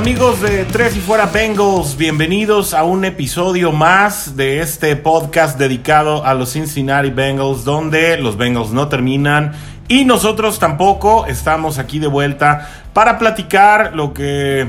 Hola, ¿qué tal amigos de Tres y Fuera Bengals? Bienvenidos a un episodio más de este podcast dedicado a los Cincinnati Bengals, donde los Bengals no terminan y nosotros tampoco estamos aquí de vuelta para platicar lo que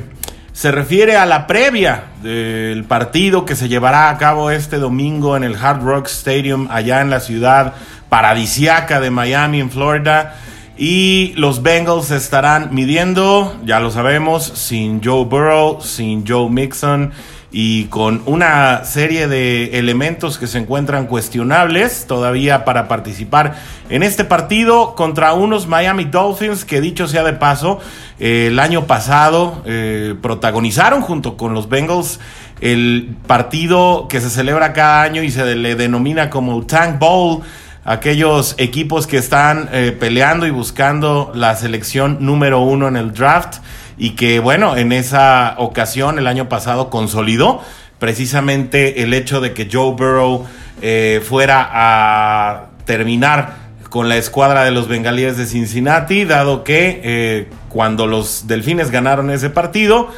se refiere a la previa del partido que se llevará a cabo este domingo en el Hard Rock Stadium allá en la ciudad paradisiaca de Miami, en Florida. Y los Bengals estarán midiendo, ya lo sabemos, sin Joe Burrow, sin Joe Mixon y con una serie de elementos que se encuentran cuestionables todavía para participar en este partido contra unos Miami Dolphins que dicho sea de paso, el año pasado eh, protagonizaron junto con los Bengals el partido que se celebra cada año y se le denomina como Tank Bowl aquellos equipos que están eh, peleando y buscando la selección número uno en el draft y que bueno, en esa ocasión el año pasado consolidó precisamente el hecho de que Joe Burrow eh, fuera a terminar con la escuadra de los bengalíes de Cincinnati, dado que eh, cuando los delfines ganaron ese partido,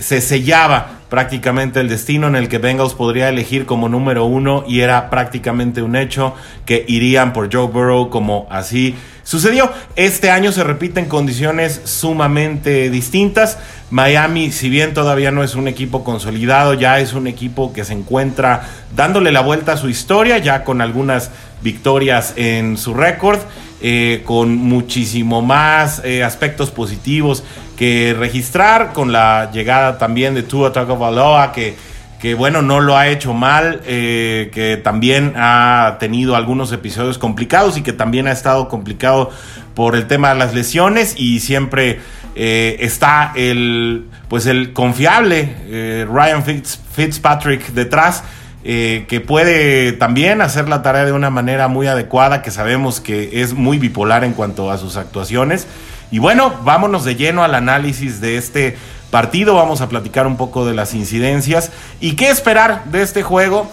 se sellaba prácticamente el destino en el que Bengals podría elegir como número uno y era prácticamente un hecho que irían por Joe Burrow como así sucedió. Este año se repiten condiciones sumamente distintas. Miami, si bien todavía no es un equipo consolidado, ya es un equipo que se encuentra dándole la vuelta a su historia, ya con algunas victorias en su récord. Eh, con muchísimo más eh, aspectos positivos que registrar, con la llegada también de Tua Tagovailoa, que, que bueno, no lo ha hecho mal, eh, que también ha tenido algunos episodios complicados y que también ha estado complicado por el tema de las lesiones y siempre está el, pues el confiable Ryan Fitzpatrick detrás eh, que puede también hacer la tarea de una manera muy adecuada, que sabemos que es muy bipolar en cuanto a sus actuaciones. Y bueno, vámonos de lleno al análisis de este partido, vamos a platicar un poco de las incidencias y qué esperar de este juego.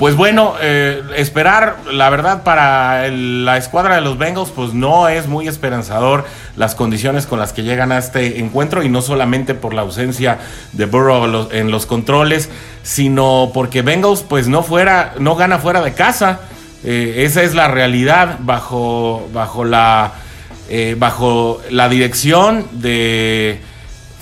Pues bueno, eh, esperar, la verdad, para la escuadra de los Bengals, pues no es muy esperanzador las condiciones con las que llegan a este encuentro y no solamente por la ausencia de Burrow en los controles, sino porque Bengals pues no fuera, no gana fuera de casa. Eh, esa es la realidad bajo, bajo la eh, bajo la dirección de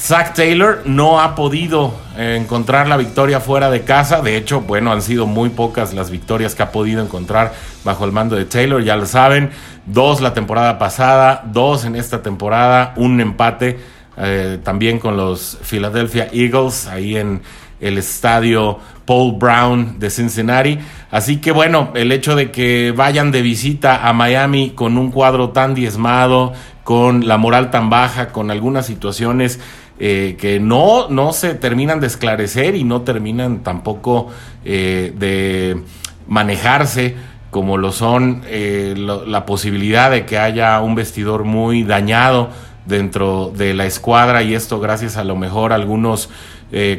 Zach Taylor no ha podido encontrar la victoria fuera de casa. De hecho, bueno, han sido muy pocas las victorias que ha podido encontrar bajo el mando de Taylor, ya lo saben. Dos la temporada pasada, dos en esta temporada, un empate eh, también con los Philadelphia Eagles ahí en el estadio Paul Brown de Cincinnati. Así que bueno, el hecho de que vayan de visita a Miami con un cuadro tan diezmado, con la moral tan baja, con algunas situaciones eh, que no, no se terminan de esclarecer y no terminan tampoco eh, de manejarse como lo son eh, la posibilidad de que haya un vestidor muy dañado dentro de la escuadra y esto gracias a lo mejor algunos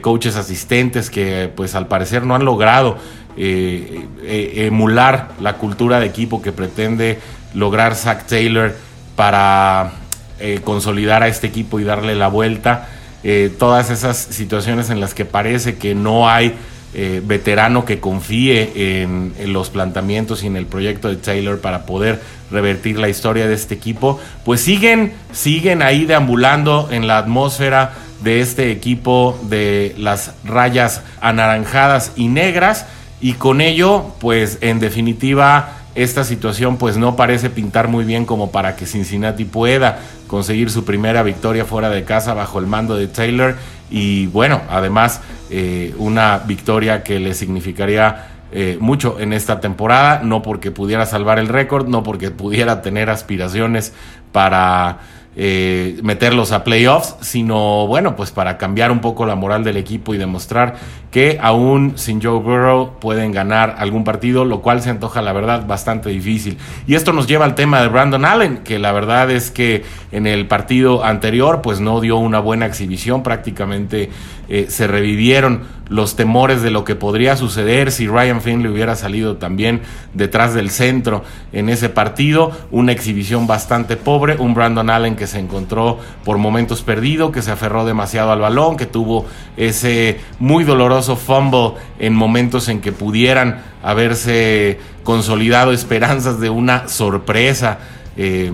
coaches asistentes que pues al parecer no han logrado emular la cultura de equipo que pretende lograr Zach Taylor para eh, consolidar a este equipo y darle la vuelta. Eh, todas esas situaciones en las que parece que no hay eh, veterano que confíe en, los planteamientos y en el proyecto de Taylor para poder revertir la historia de este equipo, pues siguen, siguen ahí deambulando en la atmósfera de este equipo de las rayas anaranjadas y negras y con ello, pues en definitiva, esta situación pues no parece pintar muy bien como para que Cincinnati pueda conseguir su primera victoria fuera de casa bajo el mando de Taylor. Y bueno, además eh, una victoria que le significaría eh, mucho en esta temporada, no porque pudiera salvar el récord, no porque pudiera tener aspiraciones para eh, meterlos a playoffs, sino bueno, pues para cambiar un poco la moral del equipo y demostrar que aún sin Joe Burrow pueden ganar algún partido, lo cual se antoja la verdad bastante difícil. Y esto nos lleva al tema de Brandon Allen, que la verdad es que en el partido anterior pues no dio una buena exhibición, prácticamente eh, se revivieron los temores de lo que podría suceder si Ryan Finley hubiera salido también detrás del centro en ese partido, una exhibición bastante pobre, un Brandon Allen que se encontró por momentos perdido, que se aferró demasiado al balón, que tuvo ese muy doloroso fumble en momentos en que pudieran haberse consolidado esperanzas de una sorpresa eh,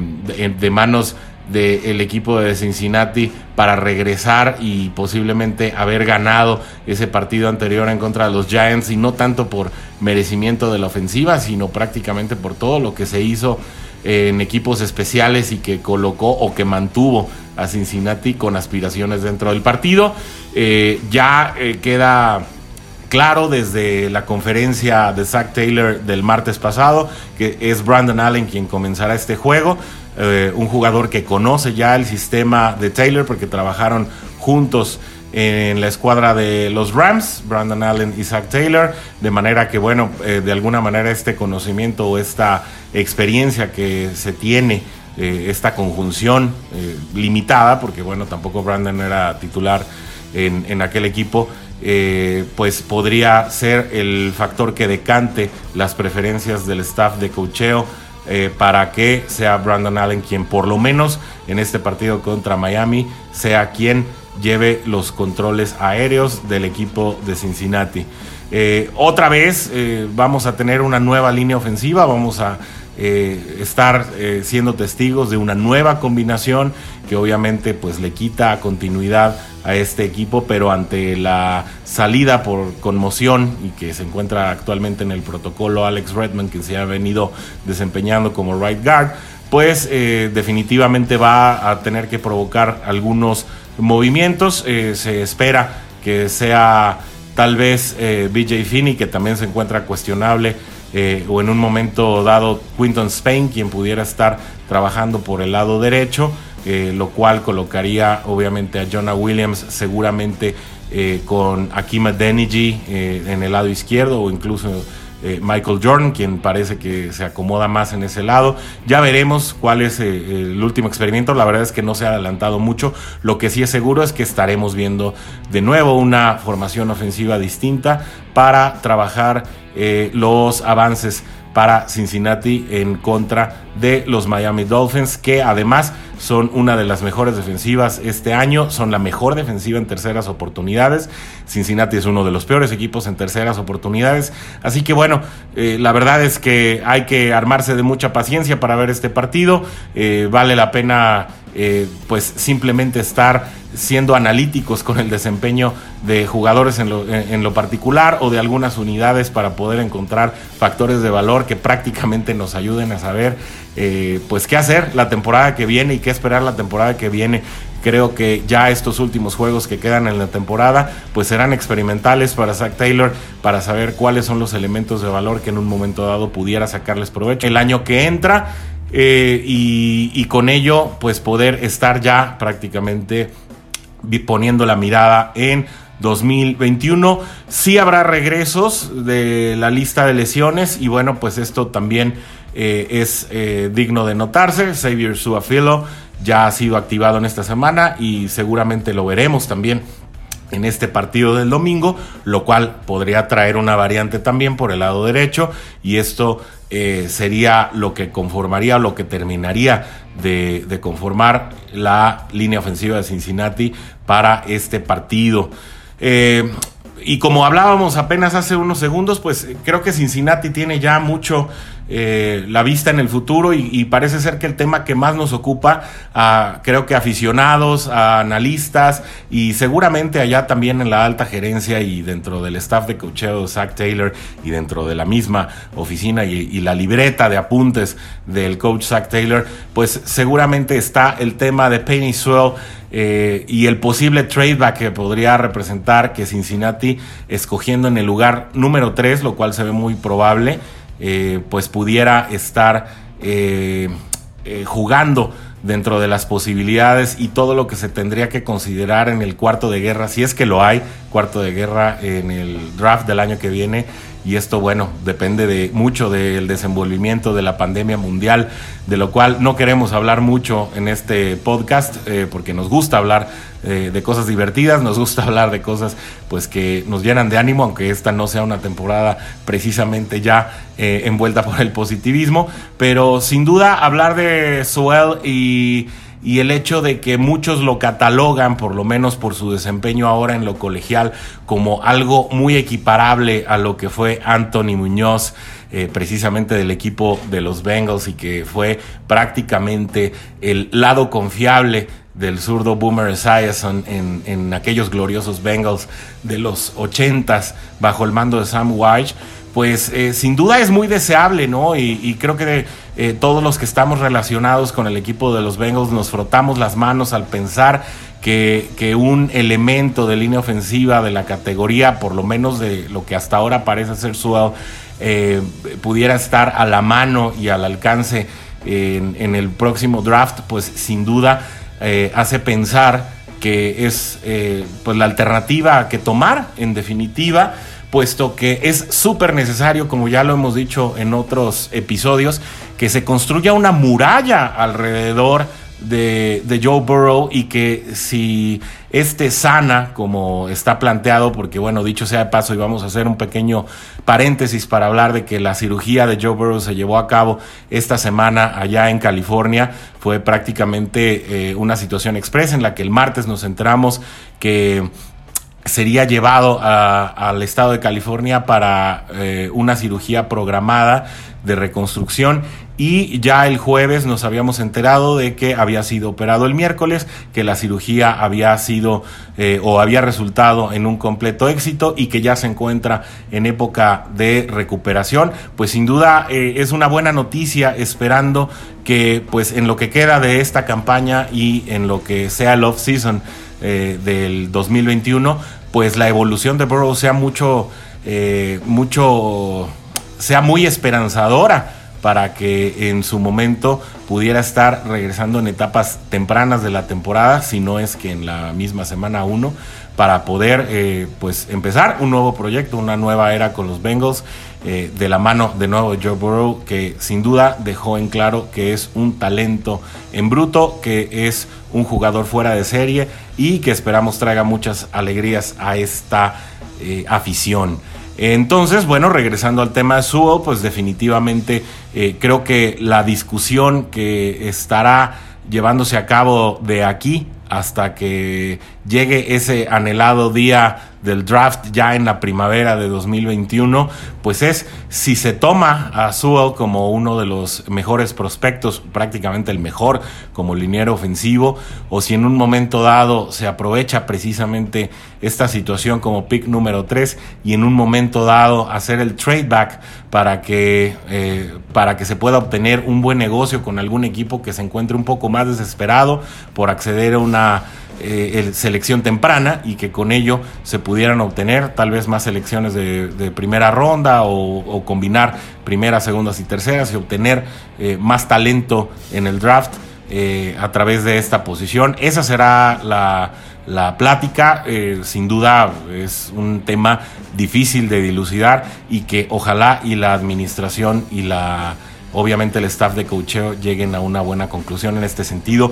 de, manos del equipo de Cincinnati para regresar y posiblemente haber ganado ese partido anterior en contra de los Giants y no tanto por merecimiento de la ofensiva, sino prácticamente por todo lo que se hizo en equipos especiales y que colocó o que mantuvo a Cincinnati con aspiraciones dentro del partido. Eh, ya eh, queda claro desde la conferencia de Zach Taylor del martes pasado que es Brandon Allen quien comenzará este juego. Eh, un jugador que conoce ya el sistema de Taylor porque trabajaron juntos en la escuadra de los Rams, Brandon Allen y Zach Taylor, de manera que, bueno, eh, de alguna manera este conocimiento o esta experiencia que se tiene, eh, esta conjunción limitada, porque, bueno, tampoco Brandon era titular en, aquel equipo, pues podría ser el factor que decante las preferencias del staff de cocheo eh, para que sea Brandon Allen quien por lo menos en este partido contra Miami sea quien lleve los controles aéreos del equipo de Cincinnati. Eh, otra vez eh, vamos a tener una nueva línea ofensiva, vamos a estar siendo testigos de una nueva combinación que obviamente pues le quita continuidad a este equipo, pero ante la salida por conmoción y que se encuentra actualmente en el protocolo Alex Redman, que se ha venido desempeñando como right guard, pues eh, definitivamente va a tener que provocar algunos movimientos. Eh, se espera que sea tal vez eh, BJ Finney, que también se encuentra cuestionable, o en un momento dado Quinton Spain, quien pudiera estar trabajando por el lado derecho. Eh, lo cual colocaría obviamente a Jonah Williams seguramente eh, con Akima Deniji eh, en el lado izquierdo o incluso Michael Jordan, quien parece que se acomoda más en ese lado. Ya veremos cuál es el último experimento. La verdad es que no se ha adelantado mucho. Lo que sí es seguro es que estaremos viendo de nuevo una formación ofensiva distinta para trabajar los avances para Cincinnati en contra de los Miami Dolphins, que además son una de las mejores defensivas este año, son la mejor defensiva en terceras oportunidades. Cincinnati es uno de los peores equipos en terceras oportunidades. Así que bueno, eh, la verdad es que hay que armarse de mucha paciencia para ver este partido. Eh, vale la pena eh, pues simplemente estar siendo analíticos con el desempeño de jugadores en lo, particular o de algunas unidades para poder encontrar factores de valor que prácticamente nos ayuden a saber eh, pues qué hacer la temporada que viene y qué esperar la temporada que viene. Creo que ya estos últimos juegos que quedan en la temporada pues serán experimentales para Zach Taylor para saber cuáles son los elementos de valor que en un momento dado pudiera sacarles provecho. El año que entra eh, y, con ello pues poder estar ya prácticamente poniendo la mirada en 2021. Sí habrá regresos de la lista de lesiones y bueno, pues esto también eh, es eh, digno de notarse. Xavier Suafilo ya ha sido activado en esta semana y seguramente lo veremos también en este partido del domingo, lo cual podría traer una variante también por el lado derecho y esto eh, sería lo que conformaría lo que terminaría de, conformar la línea ofensiva de Cincinnati para este partido. Eh, y como hablábamos apenas hace unos segundos, pues creo que Cincinnati tiene ya mucho eh, la vista en el futuro y, parece ser que el tema que más nos ocupa, a, creo que aficionados, analistas y seguramente allá también en la alta gerencia y dentro del staff de cocheo Zach Taylor y dentro de la misma oficina y, la libreta de apuntes del coach Zach Taylor, pues seguramente está el tema de Penny Swell eh, y el posible tradeback que podría representar que Cincinnati escogiendo en el lugar número 3, lo cual se ve muy probable, eh, pues pudiera estar eh, eh, jugando dentro de las posibilidades y todo lo que se tendría que considerar en el cuarto de guerra, si es que lo hay, cuarto de guerra en el draft del año que viene. Y esto, bueno, depende de mucho del desenvolvimiento de la pandemia mundial, de lo cual no queremos hablar mucho en este podcast, eh, porque nos gusta hablar eh, de cosas divertidas, nos gusta hablar de cosas pues que nos llenan de ánimo, aunque esta no sea una temporada precisamente ya eh, envuelta por el positivismo, pero sin duda hablar de Suel y y el hecho de que muchos lo catalogan, por lo menos por su desempeño ahora en lo colegial, como algo muy equiparable a lo que fue Anthony Muñoz, eh, precisamente del equipo de los Bengals y que fue prácticamente el lado confiable del zurdo Boomer Esiason en, en aquellos gloriosos Bengals de los 80s bajo el mando de Sam White pues eh, sin duda es muy deseable, ¿no? Y, creo que eh, todos los que estamos relacionados con el equipo de los Bengals nos frotamos las manos al pensar que, un elemento de línea ofensiva de la categoría, por lo menos de lo que hasta ahora parece ser su eh, pudiera estar a la mano y al alcance en, en el próximo draft, pues sin duda hace pensar que es pues la alternativa que tomar, en definitiva puesto que es súper necesario, como ya lo hemos dicho en otros episodios, que se construya una muralla alrededor de, Joe Burrow y que si este sana, como está planteado, porque bueno, dicho sea de paso, y vamos a hacer un pequeño paréntesis para hablar de que la cirugía de Joe Burrow se llevó a cabo esta semana allá en California, fue prácticamente eh, una situación expresa en la que el martes nos enteramos que sería llevado al estado de California para eh, una cirugía programada de reconstrucción y ya el jueves nos habíamos enterado de que había sido operado el miércoles, que la cirugía había sido eh, o había resultado en un completo éxito y que ya se encuentra en época de recuperación. Pues sin duda eh, es una buena noticia esperando que pues en lo que queda de esta campaña y en lo que sea el off season eh, del 2021, pues la evolución de Burrow sea mucho, eh, mucho, sea muy esperanzadora para que en su momento pudiera estar regresando en etapas tempranas de la temporada, si no es que en la misma semana 1, para poder eh, pues empezar un nuevo proyecto, una nueva era con los Bengals, de la mano de nuevo de Joe Burrow, que sin duda dejó en claro que es un talento en bruto, que es un jugador fuera de serie y que esperamos traiga muchas alegrías a esta eh, afición. Entonces, bueno, regresando al tema de Suo, pues definitivamente eh, creo que la discusión que estará llevándose a cabo de aquí hasta que llegue ese anhelado día del draft ya en la primavera de 2021, pues es si se toma a Sewell como uno de los mejores prospectos, prácticamente el mejor como liniero ofensivo, o si en un momento dado se aprovecha precisamente esta situación como pick número 3 y en un momento dado hacer el trade back para que, eh, para que se pueda obtener un buen negocio con algún equipo que se encuentre un poco más desesperado por acceder a una eh, selección temprana y que con ello se pudieran obtener tal vez más selecciones de, primera ronda o, combinar primeras, segundas y terceras y obtener eh, más talento en el draft eh, a través de esta posición. Esa será la, la plática. sin duda es un tema difícil de dilucidar y que ojalá y la administración y la obviamente el staff de coacheo lleguen a una buena conclusión en este sentido.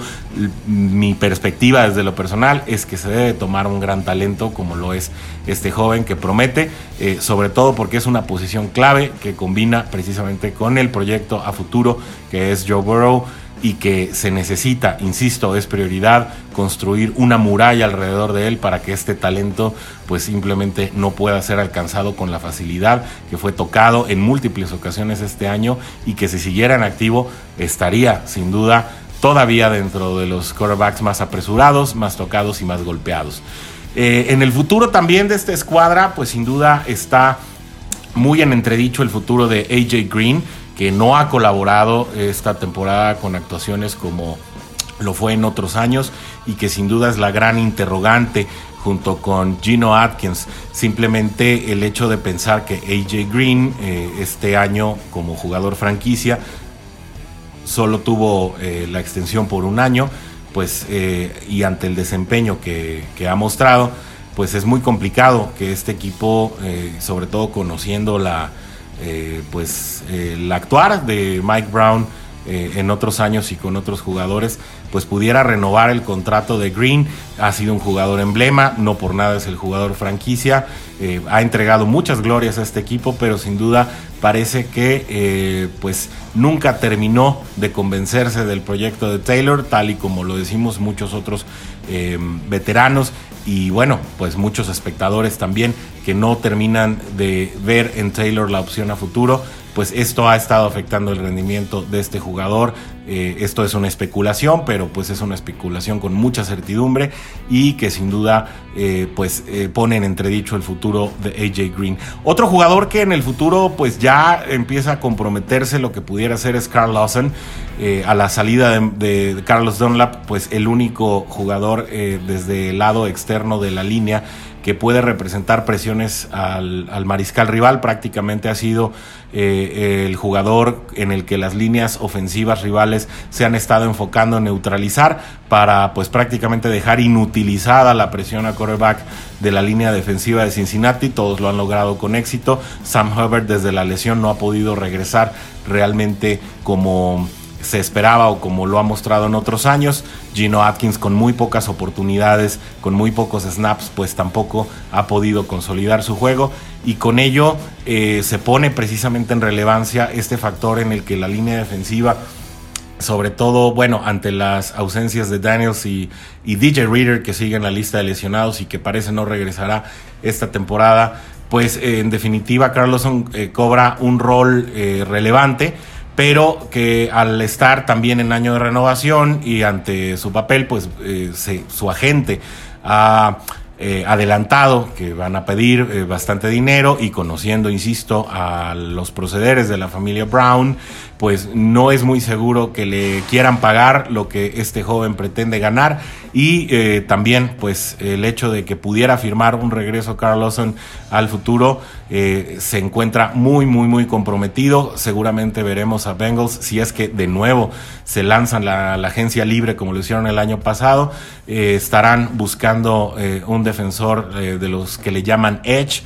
Mi perspectiva desde lo personal es que se debe tomar un gran talento como lo es este joven que promete, eh, sobre todo porque es una posición clave que combina precisamente con el proyecto a futuro que es Joe Burrow y que se necesita, insisto, es prioridad construir una muralla alrededor de él para que este talento pues simplemente no pueda ser alcanzado con la facilidad que fue tocado en múltiples ocasiones este año y que si siguiera en activo estaría sin duda todavía dentro de los quarterbacks más apresurados, más tocados y más golpeados. Eh, en el futuro también de esta escuadra pues sin duda está muy en entredicho el futuro de AJ Green que no ha colaborado esta temporada con actuaciones como lo fue en otros años y que sin duda es la gran interrogante junto con Gino Atkins. Simplemente el hecho de pensar que AJ Green eh, este año como jugador franquicia solo tuvo eh, la extensión por un año, pues eh, y ante el desempeño que, que ha mostrado, pues es muy complicado que este equipo, sobre todo conociendo la, pues, el actuar de Mike Brown, eh, en otros años y con otros jugadores, pues pudiera renovar el contrato de Green. Ha sido un jugador emblema, no por nada es el jugador franquicia. Eh, ha entregado muchas glorias a este equipo, pero sin duda parece que eh, pues nunca terminó de convencerse del proyecto de Taylor, tal y como lo decimos muchos otros veteranos y bueno, pues muchos espectadores también que no terminan de ver en Taylor la opción a futuro pues esto ha estado afectando el rendimiento de este jugador. Eh, esto es una especulación, pero pues es una especulación con mucha certidumbre y que sin duda eh, pues eh, pone en entredicho el futuro de AJ Green. Otro jugador que en el futuro pues ya empieza a comprometerse lo que pudiera ser es Carl Lawson. a la salida de, de, Carlos Dunlap, pues el único jugador desde el lado externo de la línea que puede representar presiones al, mariscal rival. Prácticamente ha sido eh, el jugador en el que las líneas ofensivas rivales se han estado enfocando en neutralizar para pues prácticamente dejar inutilizada la presión a quarterback de la línea defensiva de Cincinnati. Todos lo han logrado con éxito. Sam Hubbard desde la lesión no ha podido regresar realmente como se esperaba o como lo ha mostrado en otros años. Gino Atkins con muy pocas oportunidades, con muy pocos snaps, pues tampoco ha podido consolidar su juego y con ello eh, se pone precisamente en relevancia este factor en el que la línea defensiva sobre todo, bueno, ante las ausencias de Daniels y, DJ Reader que sigue en la lista de lesionados y que parece no regresará esta temporada, pues eh, en definitiva Carlson eh, cobra un rol relevante pero que al estar también en año de renovación y ante su papel, pues eh, su agente ha eh, adelantado que van a pedir eh, bastante dinero y conociendo, insisto, a los procederes de la familia Brown, pues no es muy seguro que le quieran pagar lo que este joven pretende ganar. Y eh, también pues el hecho de que pudiera firmar un regreso Carl Lawson al futuro se encuentra muy muy muy comprometido. Seguramente veremos a Bengals si es que de nuevo se lanzan la, la agencia libre como lo hicieron el año pasado. Estarán buscando un defensor eh, de los que le llaman Edge.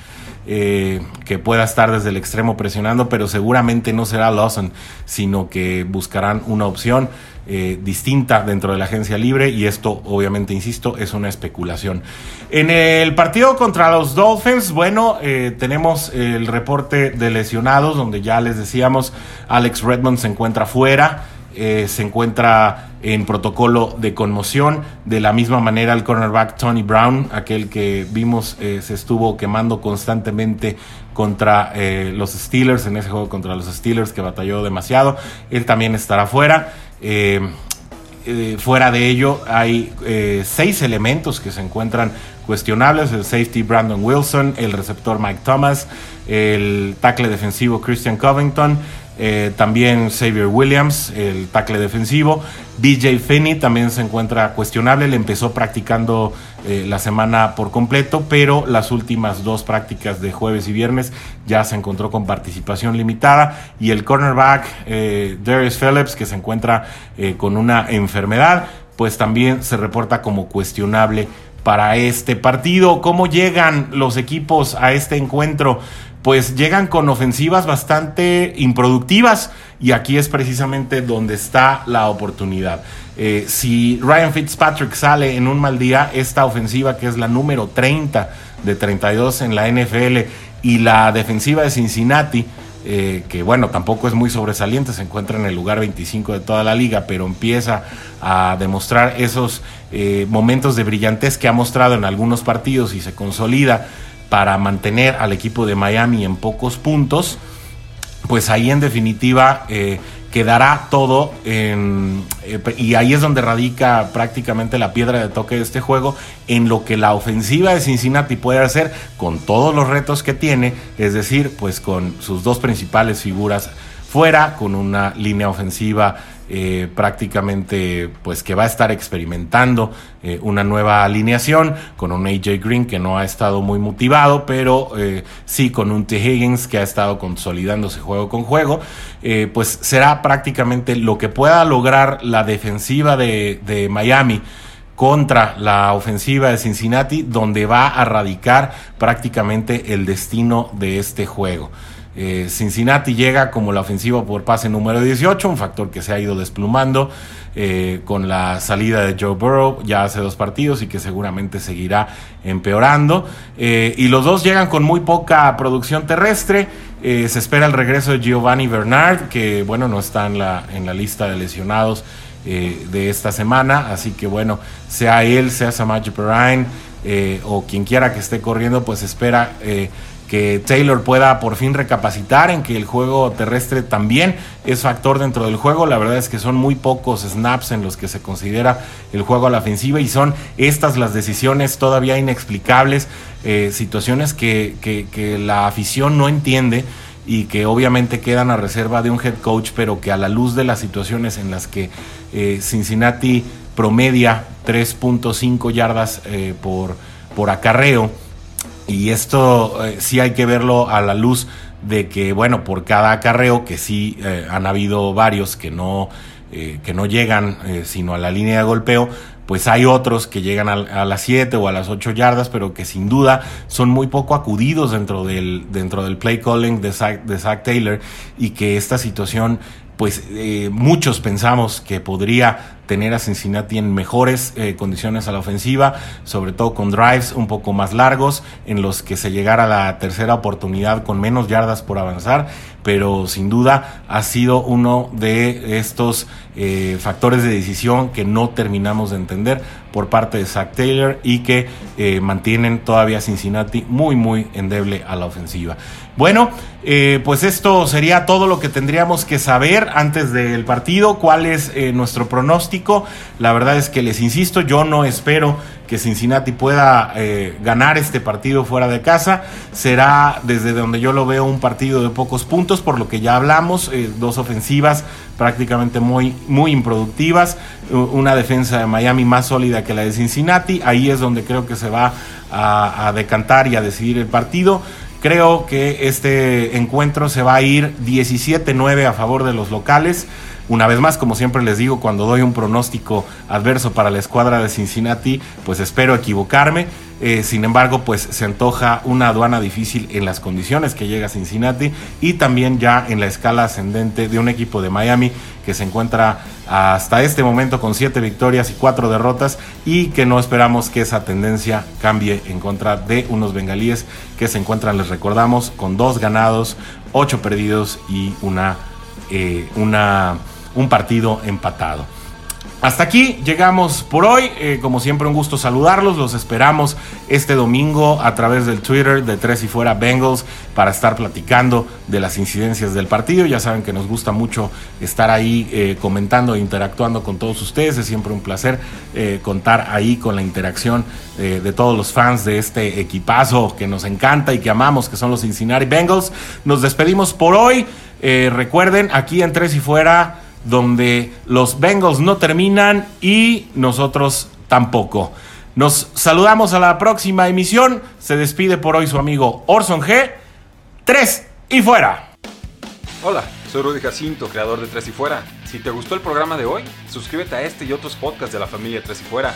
Eh, que pueda estar desde el extremo presionando, pero seguramente no será Lawson, sino que buscarán una opción eh, distinta dentro de la agencia libre y esto obviamente, insisto, es una especulación. En el partido contra los Dolphins, bueno, tenemos el reporte de lesionados, donde ya les decíamos, Alex Redmond se encuentra fuera. Eh, se encuentra en protocolo de conmoción. De la misma manera el cornerback Tony Brown, aquel que vimos eh, se estuvo quemando constantemente contra eh, los Steelers, en ese juego contra los Steelers que batalló demasiado. Él también estará fuera. fuera de ello hay seis elementos que se encuentran cuestionables, el safety Brandon Wilson, el receptor Mike Thomas, el tackle defensivo Christian Covington, eh, también Xavier Williams, el tackle defensivo. BJ Finney también se encuentra cuestionable. Le empezó practicando eh, la semana por completo, pero las últimas dos prácticas de jueves y viernes ya se encontró con participación limitada. Y el cornerback eh, Darius Phillips, que se encuentra con una enfermedad, pues también se reporta como cuestionable para este partido. ¿Cómo llegan los equipos a este encuentro? Pues llegan con ofensivas bastante improductivas y aquí es precisamente donde está la oportunidad. Eh, si Ryan Fitzpatrick sale en un mal día, esta ofensiva que es la número 30 de 32 en la NFL y la defensiva de Cincinnati, eh, que bueno, tampoco es muy sobresaliente, se encuentra en el lugar 25 de toda la liga, pero empieza a demostrar esos eh, momentos de brillantez que ha mostrado en algunos partidos y se consolida para mantener al equipo de Miami en pocos puntos, pues ahí en definitiva eh, quedará todo eh, y ahí es donde radica prácticamente la piedra de toque de este juego, en lo que la ofensiva de Cincinnati puede hacer con todos los retos que tiene, es decir, pues con sus dos principales figuras fuera, con una línea ofensiva eh, prácticamente pues que va a estar experimentando eh, una nueva alineación con un AJ Green que no ha estado muy motivado, pero eh, sí con un T. Higgins que ha estado consolidándose juego con juego, pues será prácticamente lo que pueda lograr la defensiva de, de Miami contra la ofensiva de Cincinnati, donde va a radicar prácticamente el destino de este juego. Eh, Cincinnati llega como la ofensiva por pase número 18, un factor que se ha ido desplumando eh, con la salida de Joe Burrow ya hace dos partidos y que seguramente seguirá empeorando. Eh, y los dos llegan con muy poca producción terrestre. se espera el regreso de Giovanni Bernard, que bueno, no está en la, en la lista de lesionados de esta semana. Así que bueno, sea él, sea Samaje Perrine o quien quiera que esté corriendo, pues espera que Taylor pueda por fin recapacitar en que el juego terrestre también es factor dentro del juego. La verdad es que son muy pocos snaps en los que se considera el juego a la ofensiva y son estas las decisiones todavía inexplicables, eh, situaciones que, que, la afición no entiende y que obviamente quedan a reserva de un head coach, pero que a la luz de las situaciones en las que eh, Cincinnati promedia 3.5 yardas eh, por, por acarreo, y esto eh, sí hay que verlo a la luz de que, bueno, por cada acarreo, que sí eh, han habido varios que no, eh, que no llegan sino a la línea de golpeo, pues hay otros que llegan a, las 7 o a las 8 yardas, pero que sin duda son muy poco acudidos dentro del, dentro del play calling de Zach, de Zach Taylor y que esta situación pues muchos pensamos que podría tener a Cincinnati en mejores eh, condiciones a la ofensiva, sobre todo con drives un poco más largos, en los que se llegara a la tercera oportunidad con menos yardas por avanzar, pero sin duda ha sido uno de estos eh, factores de decisión que no terminamos de entender por parte de Zach Taylor y que eh, mantienen todavía Cincinnati muy, muy endeble a la ofensiva. Bueno, pues esto sería todo lo que tendríamos que saber antes del partido, cuál es nuestro pronóstico la verdad es que les insisto, yo no espero que Cincinnati pueda eh, ganar este partido fuera de casa. Será desde donde yo lo veo un partido de pocos puntos, por lo que ya hablamos, eh, dos ofensivas prácticamente muy, muy improductivas, una defensa de Miami más sólida que la de Cincinnati. Ahí es donde creo que se va a, a decantar y a decidir el partido. Creo que este encuentro se va a ir 17-9 a favor de los locales. Una vez más, como siempre les digo, cuando doy un pronóstico adverso para la escuadra de Cincinnati, pues espero equivocarme. Eh, sin embargo, pues se antoja una aduana difícil en las condiciones que llega Cincinnati y también ya en la escala ascendente de un equipo de Miami que se encuentra hasta este momento con siete victorias y cuatro derrotas y que no esperamos que esa tendencia cambie en contra de unos bengalíes que se encuentran, les recordamos, con dos ganados, ocho perdidos y una, eh, una un partido empatado. Hasta aquí llegamos por hoy. Eh, como siempre, un gusto saludarlos. Los esperamos este domingo a través del Twitter de Tres y Fuera Bengals para estar platicando de las incidencias del partido. Ya saben que nos gusta mucho estar ahí eh, comentando e interactuando con todos ustedes. Es siempre un placer eh, contar ahí con la interacción de todos los fans de este equipazo que nos encanta y que amamos, que son los Cincinnati Bengals. Nos despedimos por hoy. recuerden, aquí en Tres y Fuera donde los Bengals no terminan y nosotros tampoco. Nos saludamos a la próxima emisión. Se despide por hoy su amigo Orson G. Tres y fuera. Hola, soy Rudy Jacinto, creador de Tres y Fuera. Si te gustó el programa de hoy, suscríbete a este y otros podcasts de la familia Tres y Fuera.